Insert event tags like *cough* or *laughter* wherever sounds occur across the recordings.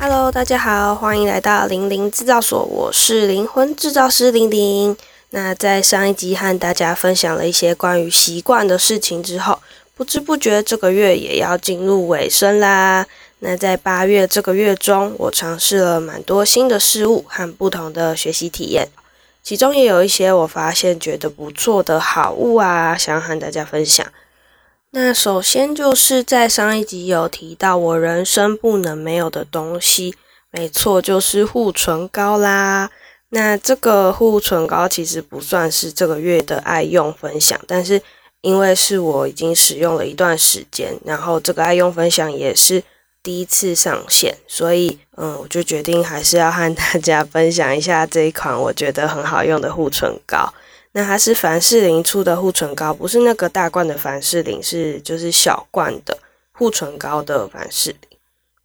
Hello，大家好，欢迎来到零零制造所，我是灵魂制造师零零。那在上一集和大家分享了一些关于习惯的事情之后，不知不觉这个月也要进入尾声啦。那在八月这个月中，我尝试了蛮多新的事物和不同的学习体验，其中也有一些我发现觉得不错的好物啊，想和大家分享。那首先就是在上一集有提到我人生不能没有的东西，没错，就是护唇膏啦。那这个护唇膏其实不算是这个月的爱用分享，但是因为是我已经使用了一段时间，然后这个爱用分享也是第一次上线，所以嗯，我就决定还是要和大家分享一下这一款我觉得很好用的护唇膏。那它是凡士林出的护唇膏，不是那个大罐的凡士林，是就是小罐的护唇膏的凡士林。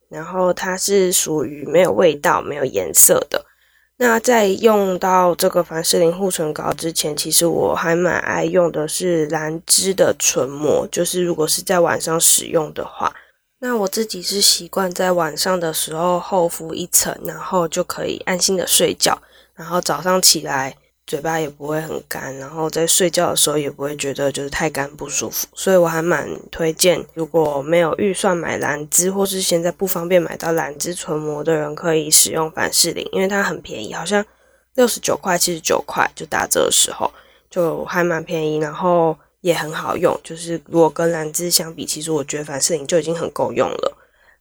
然后它是属于没有味道、没有颜色的。那在用到这个凡士林护唇膏之前，其实我还蛮爱用的是兰芝的唇膜，就是如果是在晚上使用的话，那我自己是习惯在晚上的时候厚敷一层，然后就可以安心的睡觉，然后早上起来。嘴巴也不会很干，然后在睡觉的时候也不会觉得就是太干不舒服，所以我还蛮推荐，如果没有预算买兰芝，或是现在不方便买到兰芝唇膜的人，可以使用凡士林，因为它很便宜，好像六十九块、七十九块就打折的时候就还蛮便宜，然后也很好用。就是如果跟兰芝相比，其实我觉得凡士林就已经很够用了。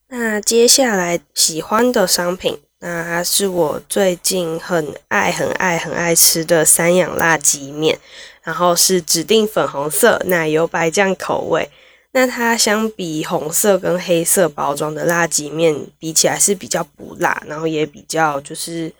那接下来喜欢的商品。那它是我最近很爱、很爱、很爱吃的三养辣鸡面，然后是指定粉红色奶油白酱口味。那它相比红色跟黑色包装的辣鸡面比起来是比较不辣，然后也比较就是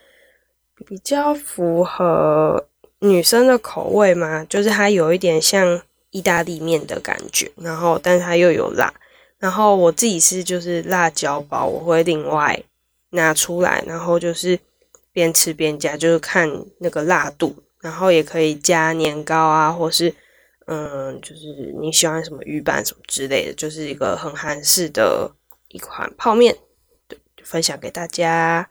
比较符合女生的口味嘛，就是它有一点像意大利面的感觉，然后但是它又有辣。然后我自己是就是辣椒包，我会另外。拿出来，然后就是边吃边加，就是看那个辣度，然后也可以加年糕啊，或是嗯，就是你喜欢什么鱼板什么之类的，就是一个很韩式的一款泡面，对，分享给大家。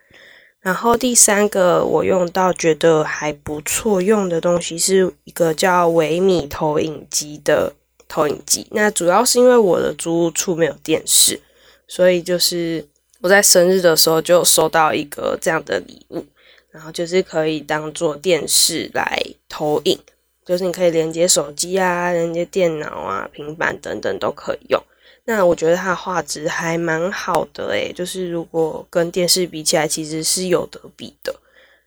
然后第三个我用到觉得还不错用的东西，是一个叫维米投影机的投影机。那主要是因为我的租屋处没有电视，所以就是。我在生日的时候就收到一个这样的礼物，然后就是可以当做电视来投影，就是你可以连接手机啊、连接电脑啊、平板等等都可以用。那我觉得它的画质还蛮好的诶，就是如果跟电视比起来，其实是有得比的。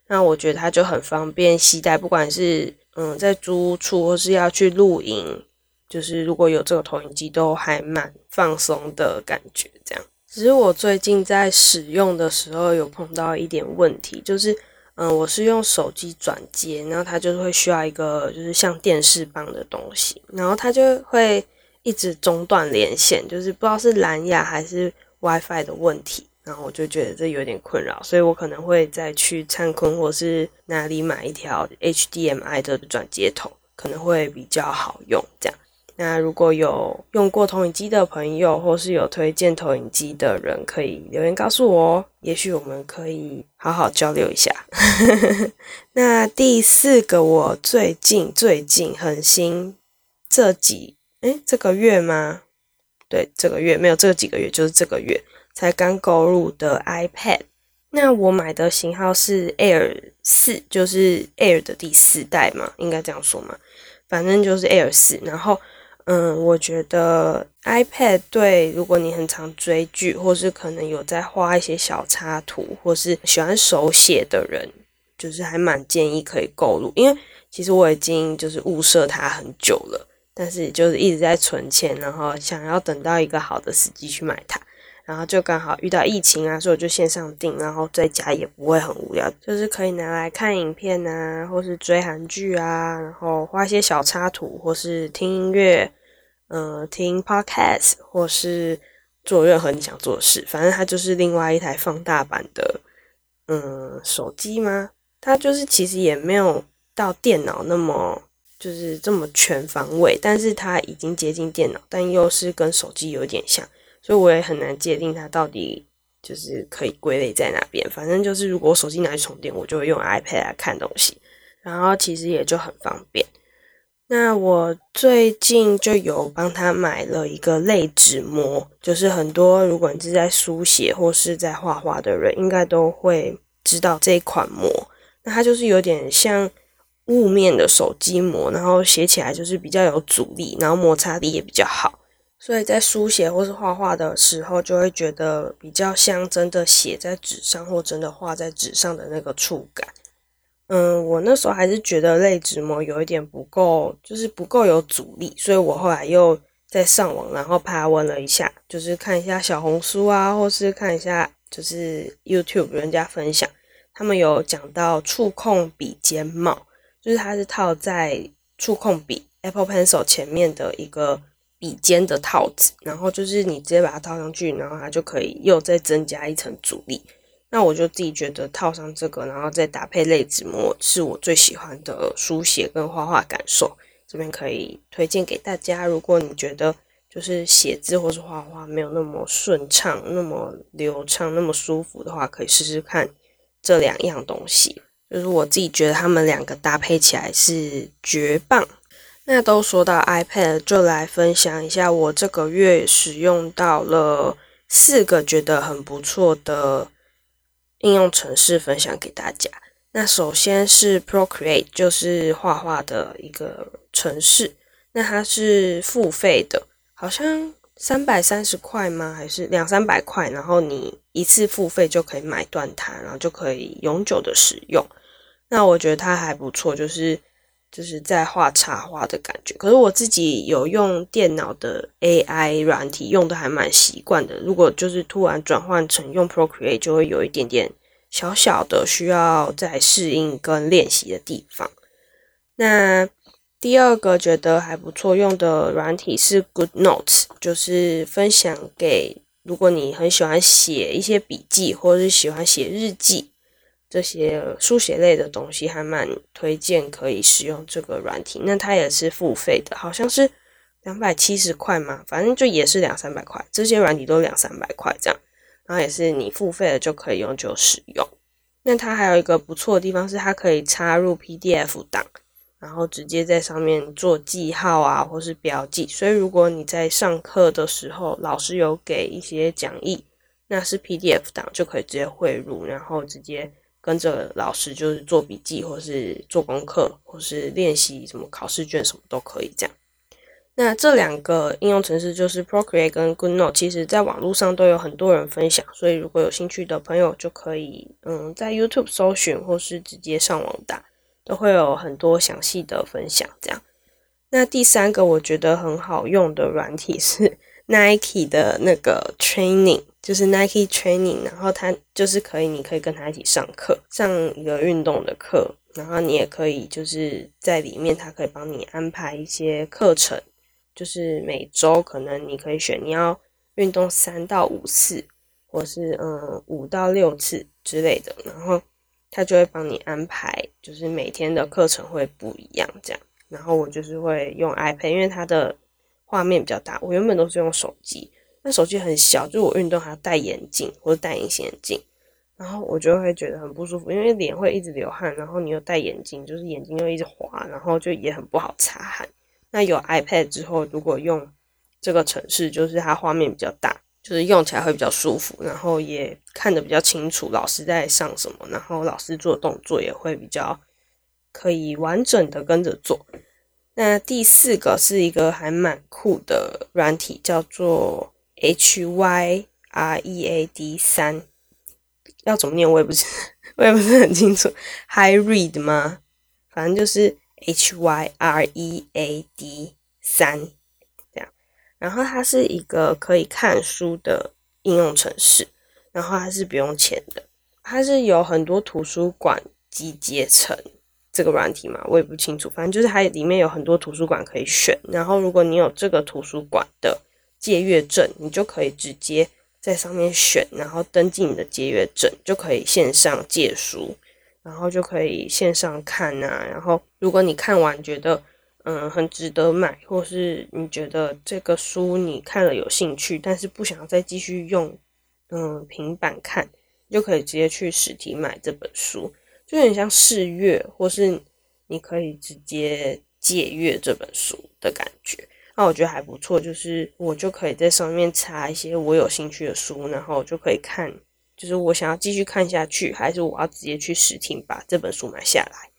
那我觉得它就很方便携带，不管是嗯在租屋处或是要去露营，就是如果有这个投影机，都还蛮放松的感觉，这样。只是我最近在使用的时候有碰到一点问题，就是，嗯，我是用手机转接，然后它就会需要一个就是像电视棒的东西，然后它就会一直中断连线，就是不知道是蓝牙还是 WiFi 的问题，然后我就觉得这有点困扰，所以我可能会再去灿坤或是哪里买一条 HDMI 的转接头，可能会比较好用，这样。那如果有用过投影机的朋友，或是有推荐投影机的人，可以留言告诉我哦，也许我们可以好好交流一下。*laughs* 那第四个，我最近最近很新，这几诶这个月吗？对，这个月没有这几个月，就是这个月才刚购入的 iPad。那我买的型号是 Air 四，就是 Air 的第四代嘛，应该这样说嘛，反正就是 Air 四，然后。嗯，我觉得 iPad 对如果你很常追剧，或是可能有在画一些小插图，或是喜欢手写的人，就是还蛮建议可以购入。因为其实我已经就是物色它很久了，但是就是一直在存钱，然后想要等到一个好的时机去买它。然后就刚好遇到疫情啊，所以我就线上订，然后在家也不会很无聊，就是可以拿来看影片啊，或是追韩剧啊，然后画一些小插图，或是听音乐，嗯，听 podcast，或是做任何你想做的事，反正它就是另外一台放大版的，嗯，手机吗？它就是其实也没有到电脑那么就是这么全方位，但是它已经接近电脑，但又是跟手机有点像，所以我也很难界定它到底就是可以归类在哪边。反正就是如果我手机拿去充电，我就会用 iPad 来看东西，然后其实也就很方便。那我最近就有帮他买了一个类纸膜，就是很多如果你是在书写或是在画画的人，应该都会知道这一款膜。那它就是有点像雾面的手机膜，然后写起来就是比较有阻力，然后摩擦力也比较好，所以在书写或是画画的时候，就会觉得比较像真的写在纸上或真的画在纸上的那个触感。嗯，我那时候还是觉得类纸膜有一点不够，就是不够有阻力，所以我后来又在上网，然后爬问了一下，就是看一下小红书啊，或是看一下就是 YouTube 人家分享，他们有讲到触控笔尖帽，就是它是套在触控笔 Apple Pencil 前面的一个笔尖的套子，然后就是你直接把它套上去，然后它就可以又再增加一层阻力。那我就自己觉得套上这个，然后再搭配类纸膜，是我最喜欢的书写跟画画感受。这边可以推荐给大家，如果你觉得就是写字或是画画没有那么顺畅、那么流畅、那么舒服的话，可以试试看这两样东西。就是我自己觉得他们两个搭配起来是绝棒。那都说到 iPad，就来分享一下我这个月使用到了四个觉得很不错的。应用程式分享给大家。那首先是 Procreate，就是画画的一个程式。那它是付费的，好像三百三十块吗？还是两三百块？然后你一次付费就可以买断它，然后就可以永久的使用。那我觉得它还不错，就是就是在画插画的感觉。可是我自己有用电脑的 AI 软体，用的还蛮习惯的。如果就是突然转换成用 Procreate，就会有一点点。小小的需要再适应跟练习的地方。那第二个觉得还不错用的软体是 Good Notes，就是分享给如果你很喜欢写一些笔记，或是喜欢写日记这些书写类的东西，还蛮推荐可以使用这个软体。那它也是付费的，好像是两百七十块嘛，反正就也是两三百块，这些软体都两三百块这样。然后也是你付费了就可以永久使用。那它还有一个不错的地方是，它可以插入 PDF 档，然后直接在上面做记号啊，或是标记。所以如果你在上课的时候，老师有给一些讲义，那是 PDF 档就可以直接汇入，然后直接跟着老师就是做笔记，或是做功课，或是练习什么考试卷什么都可以这样。那这两个应用程式就是 Procreate 跟 GoodNote，其实在网络上都有很多人分享，所以如果有兴趣的朋友就可以，嗯，在 YouTube 搜寻或是直接上网打，都会有很多详细的分享。这样，那第三个我觉得很好用的软体是 Nike 的那个 Training，就是 Nike Training，然后它就是可以，你可以跟他一起上课，上一个运动的课，然后你也可以就是在里面，它可以帮你安排一些课程。就是每周可能你可以选你要运动三到五次，或是嗯五到六次之类的，然后他就会帮你安排，就是每天的课程会不一样这样。然后我就是会用 iPad，因为它的画面比较大。我原本都是用手机，那手机很小，就我运动还要戴眼镜或者戴隐形眼镜，然后我就会觉得很不舒服，因为脸会一直流汗，然后你又戴眼镜，就是眼睛又一直滑，然后就也很不好擦汗。那有 iPad 之后，如果用这个程式，就是它画面比较大，就是用起来会比较舒服，然后也看得比较清楚老师在上什么，然后老师做动作也会比较可以完整的跟着做。那第四个是一个还蛮酷的软体，叫做 Hyread 三，要怎么念我也不是 *laughs* 我也不是很清楚，Hyread 吗？反正就是。H Y R E A D 三这样，然后它是一个可以看书的应用程式，然后它是不用钱的，它是有很多图书馆集结成这个软体嘛，我也不清楚，反正就是它里面有很多图书馆可以选，然后如果你有这个图书馆的借阅证，你就可以直接在上面选，然后登记你的借阅证，就可以线上借书。然后就可以线上看呐，然后如果你看完觉得嗯很值得买，或是你觉得这个书你看了有兴趣，但是不想再继续用嗯平板看，就可以直接去实体买这本书，就有点像试阅，或是你可以直接借阅这本书的感觉。那我觉得还不错，就是我就可以在上面查一些我有兴趣的书，然后就可以看，就是我想要继续看下去，还是我要直接去实体把这本书买下来。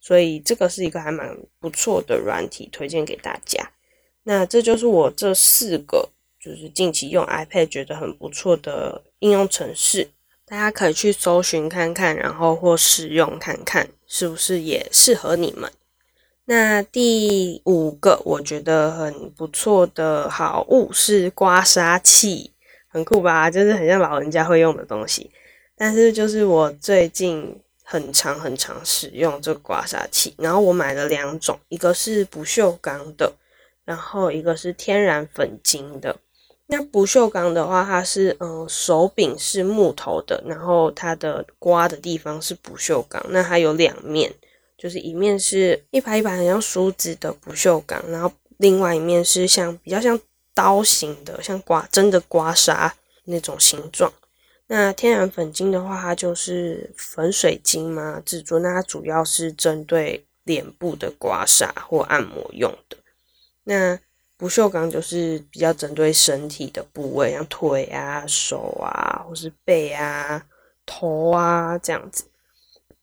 所以这个是一个还蛮不错的软体，推荐给大家。那这就是我这四个，就是近期用 iPad 觉得很不错的应用程式，大家可以去搜寻看看，然后或使用看看，是不是也适合你们。那第五个我觉得很不错的好物是刮痧器，很酷吧？就是很像老人家会用的东西。但是就是我最近很长很长使用这个刮痧器，然后我买了两种，一个是不锈钢的，然后一个是天然粉晶的。那不锈钢的话，它是嗯手柄是木头的，然后它的刮的地方是不锈钢，那它有两面。就是一面是一排一排很像梳子的不锈钢，然后另外一面是像比较像刀形的，像刮真的刮痧那种形状。那天然粉晶的话，它就是粉水晶嘛制作，那它主要是针对脸部的刮痧或按摩用的。那不锈钢就是比较针对身体的部位，像腿啊、手啊，或是背啊、头啊这样子。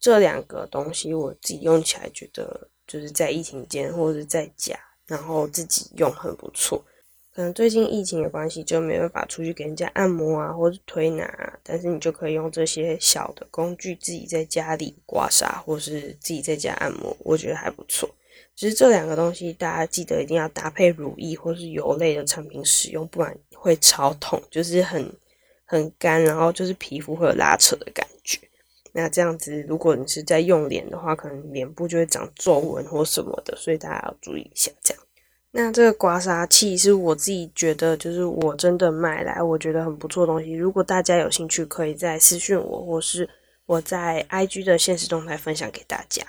这两个东西我自己用起来觉得，就是在疫情间或者是在家，然后自己用很不错。可能最近疫情的关系，就没办法出去给人家按摩啊，或者推拿啊，但是你就可以用这些小的工具，自己在家里刮痧，或是自己在家按摩，我觉得还不错。其实这两个东西，大家记得一定要搭配乳液或是油类的产品使用，不然会超痛，就是很很干，然后就是皮肤会有拉扯的感觉。那这样子，如果你是在用脸的话，可能脸部就会长皱纹或什么的，所以大家要注意一下。这样，那这个刮痧器是我自己觉得，就是我真的买来我觉得很不错的东西。如果大家有兴趣，可以在私讯我，或是我在 IG 的现实动态分享给大家。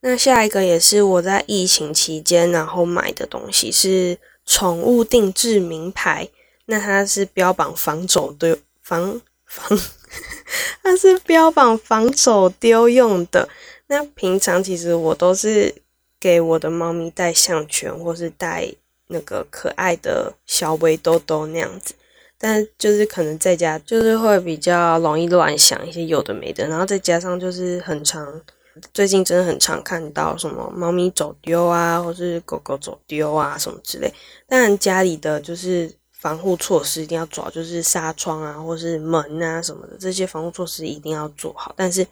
那下一个也是我在疫情期间然后买的东西，是宠物定制名牌。那它是标榜防走的防防。*laughs* 它是标榜防走丢用的。那平常其实我都是给我的猫咪戴项圈，或是戴那个可爱的小围兜兜那样子。但就是可能在家就是会比较容易乱想一些有的没的，然后再加上就是很常，最近真的很常看到什么猫咪走丢啊，或是狗狗走丢啊什么之类。当然家里的就是。防护措施一定要做好，就是纱窗啊，或是门啊什么的，这些防护措施一定要做好。但是，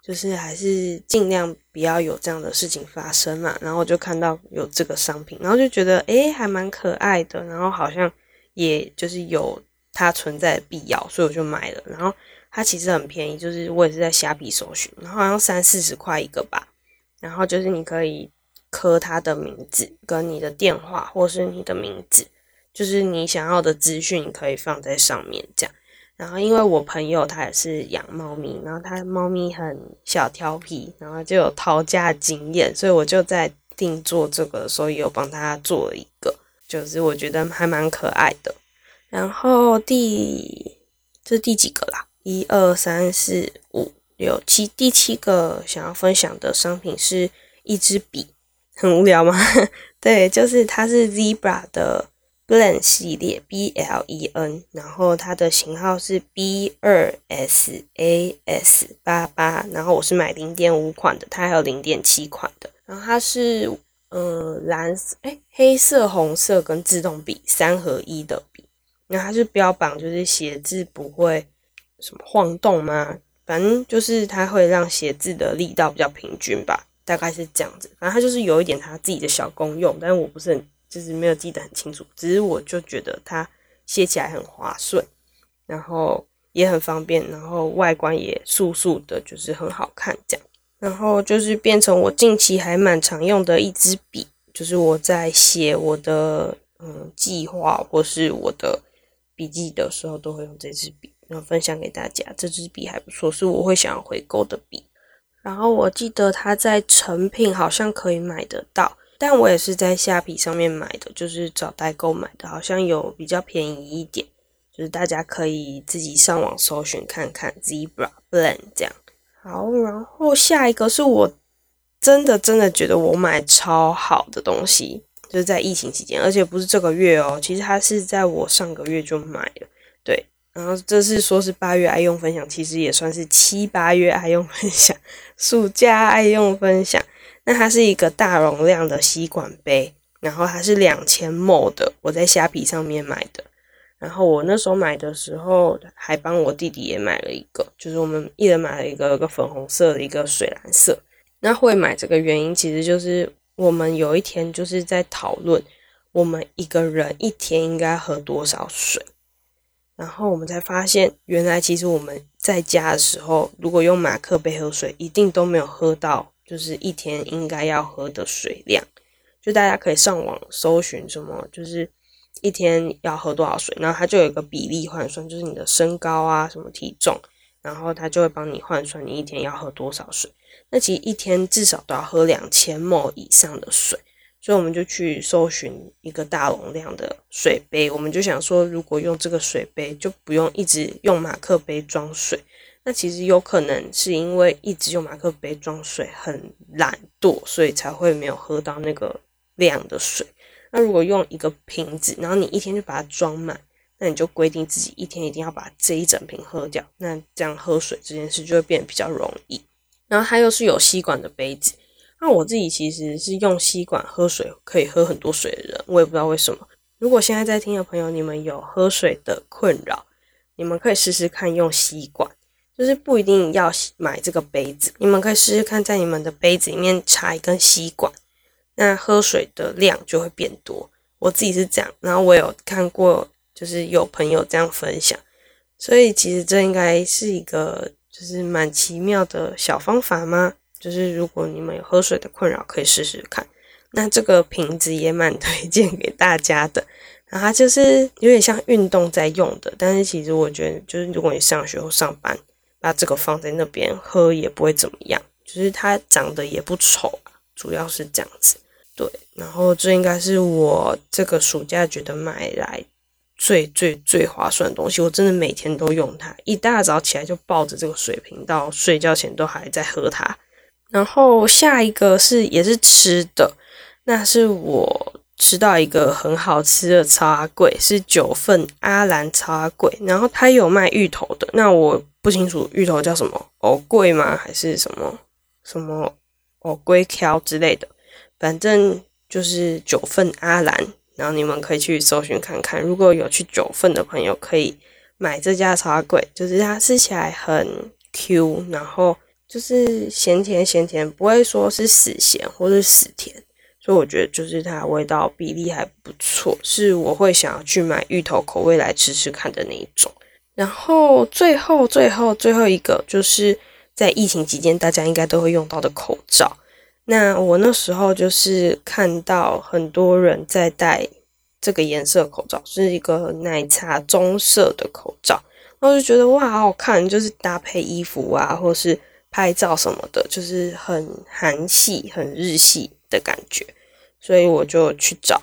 就是还是尽量不要有这样的事情发生嘛。然后我就看到有这个商品，然后就觉得诶还蛮可爱的，然后好像也就是有它存在的必要，所以我就买了。然后它其实很便宜，就是我也是在虾皮搜寻，然后好像三四十块一个吧。然后就是你可以刻它的名字跟你的电话，或是你的名字。就是你想要的资讯可以放在上面，这样。然后因为我朋友他也是养猫咪，然后他猫咪很小调皮，然后就有讨价经验，所以我就在定做这个的时候有帮他做了一个，就是我觉得还蛮可爱的。然后第这是第几个啦？一二三四五六七，第七个想要分享的商品是一支笔，很无聊吗？*laughs* 对，就是它是 Zebra 的。Blen 系列 B L E N，然后它的型号是 B 二 S A S 八八，然后我是买零点五款的，它还有零点七款的，然后它是嗯蓝哎黑色红色跟自动笔三合一的笔，那它是标榜就是写字不会什么晃动吗？反正就是它会让写字的力道比较平均吧，大概是这样子，反正它就是有一点它自己的小功用，但是我不是很。就是没有记得很清楚，只是我就觉得它写起来很滑顺，然后也很方便，然后外观也素素的，就是很好看这样。然后就是变成我近期还蛮常用的一支笔，就是我在写我的嗯计划或是我的笔记的时候，都会用这支笔，然后分享给大家。这支笔还不错，是我会想要回购的笔。然后我记得它在成品好像可以买得到。但我也是在虾皮上面买的，就是找代购买的，好像有比较便宜一点，就是大家可以自己上网搜寻看看 Zebra Blend 这样。好，然后下一个是我真的真的觉得我买超好的东西，就是在疫情期间，而且不是这个月哦，其实它是在我上个月就买了，对。然后这是说是八月爱用分享，其实也算是七八月爱用分享，*laughs* 暑假爱用分享。那它是一个大容量的吸管杯，然后它是两千 ml 的，我在虾皮上面买的。然后我那时候买的时候，还帮我弟弟也买了一个，就是我们一人买了一个，一个粉红色的，一个水蓝色。那会买这个原因，其实就是我们有一天就是在讨论，我们一个人一天应该喝多少水。然后我们才发现，原来其实我们在家的时候，如果用马克杯喝水，一定都没有喝到，就是一天应该要喝的水量。就大家可以上网搜寻什么，就是一天要喝多少水，然后它就有一个比例换算，就是你的身高啊，什么体重，然后它就会帮你换算你一天要喝多少水。那其实一天至少都要喝两千 ml 以上的水。所以我们就去搜寻一个大容量的水杯，我们就想说，如果用这个水杯，就不用一直用马克杯装水。那其实有可能是因为一直用马克杯装水很懒惰，所以才会没有喝到那个量的水。那如果用一个瓶子，然后你一天就把它装满，那你就规定自己一天一定要把这一整瓶喝掉，那这样喝水这件事就会变得比较容易。然后它又是有吸管的杯子。那我自己其实是用吸管喝水，可以喝很多水的人，我也不知道为什么。如果现在在听的朋友，你们有喝水的困扰，你们可以试试看用吸管，就是不一定要买这个杯子，你们可以试试看，在你们的杯子里面插一根吸管，那喝水的量就会变多。我自己是这样，然后我有看过，就是有朋友这样分享，所以其实这应该是一个就是蛮奇妙的小方法吗？就是如果你们有喝水的困扰，可以试试看。那这个瓶子也蛮 *laughs* 推荐给大家的。然后它就是有点像运动在用的，但是其实我觉得，就是如果你上学或上班，把这个放在那边喝也不会怎么样。就是它长得也不丑啊，主要是这样子。对，然后这应该是我这个暑假觉得买来最最最划算的东西。我真的每天都用它，一大早起来就抱着这个水瓶，到睡觉前都还在喝它。然后下一个是也是吃的，那是我吃到一个很好吃的超阿贵，是九份阿兰超阿贵。然后它有卖芋头的，那我不清楚芋头叫什么，藕桂吗？还是什么什么藕桂条之类的？反正就是九份阿兰。然后你们可以去搜寻看看，如果有去九份的朋友，可以买这家茶桂，就是它吃起来很 Q，然后。就是咸甜咸甜，不会说是死咸或是死甜，所以我觉得就是它味道比例还不错，是我会想要去买芋头口味来吃吃看的那一种。然后最后最后最后一个就是在疫情期间大家应该都会用到的口罩。那我那时候就是看到很多人在戴这个颜色口罩，是一个奶茶棕色的口罩，我就觉得哇好看，就是搭配衣服啊，或是。拍照什么的，就是很韩系、很日系的感觉，所以我就去找，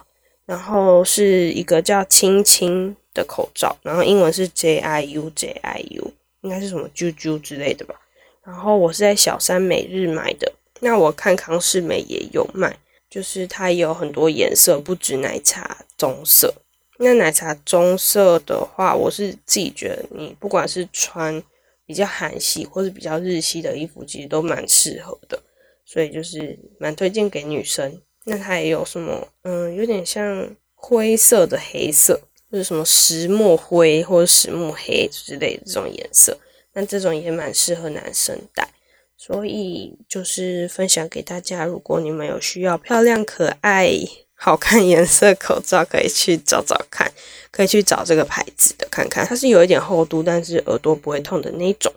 然后是一个叫“青青”的口罩，然后英文是 J I U J I U，应该是什么啾啾之类的吧。然后我是在小三每日买的，那我看康士美也有卖，就是它有很多颜色，不止奶茶棕色。那奶茶棕色的话，我是自己觉得，你不管是穿。比较韩系或是比较日系的衣服，其实都蛮适合的，所以就是蛮推荐给女生。那它也有什么，嗯，有点像灰色的黑色，就是什么石墨灰或者石墨黑之类的这种颜色。那这种也蛮适合男生戴，所以就是分享给大家。如果你们有需要漂亮可爱。*laughs* 好看颜色口罩可以去找找看，可以去找这个牌子的看看，它是有一点厚度，但是耳朵不会痛的那种。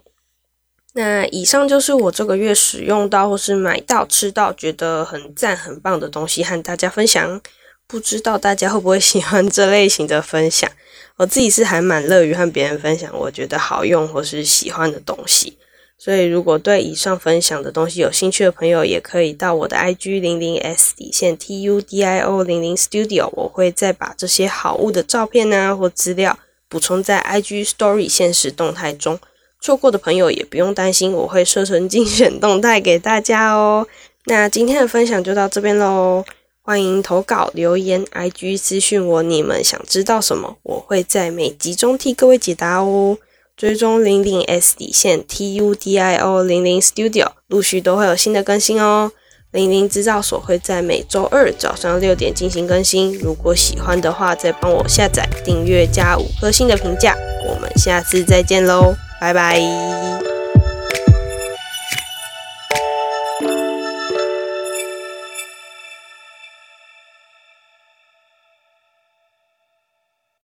那以上就是我这个月使用到或是买到吃到觉得很赞很棒的东西，和大家分享。不知道大家会不会喜欢这类型的分享？*laughs* 我自己是还蛮乐于和别人分享我觉得好用或是喜欢的东西。所以如果对以上分享的东西有兴趣的朋友，也可以到我的 IG 零零 S 底线 T U D I O 零零 Studio，我会再把这些好物的照片啊或资料补充在 IG Story 现实动态中。错过的朋友也不用担心，我会设成精选动态给大家哦。那今天的分享就到这边喽，欢迎投稿留言，IG 私讯我你们想知道什么，我会在每集中替各位解答哦。追踪零零 S 底线 T U D I O 零零 Studio，陆续都会有新的更新哦。零零制造所会在每周二早上六点进行更新。如果喜欢的话，再帮我下载、订阅加五颗星的评价。我们下次再见喽，拜拜。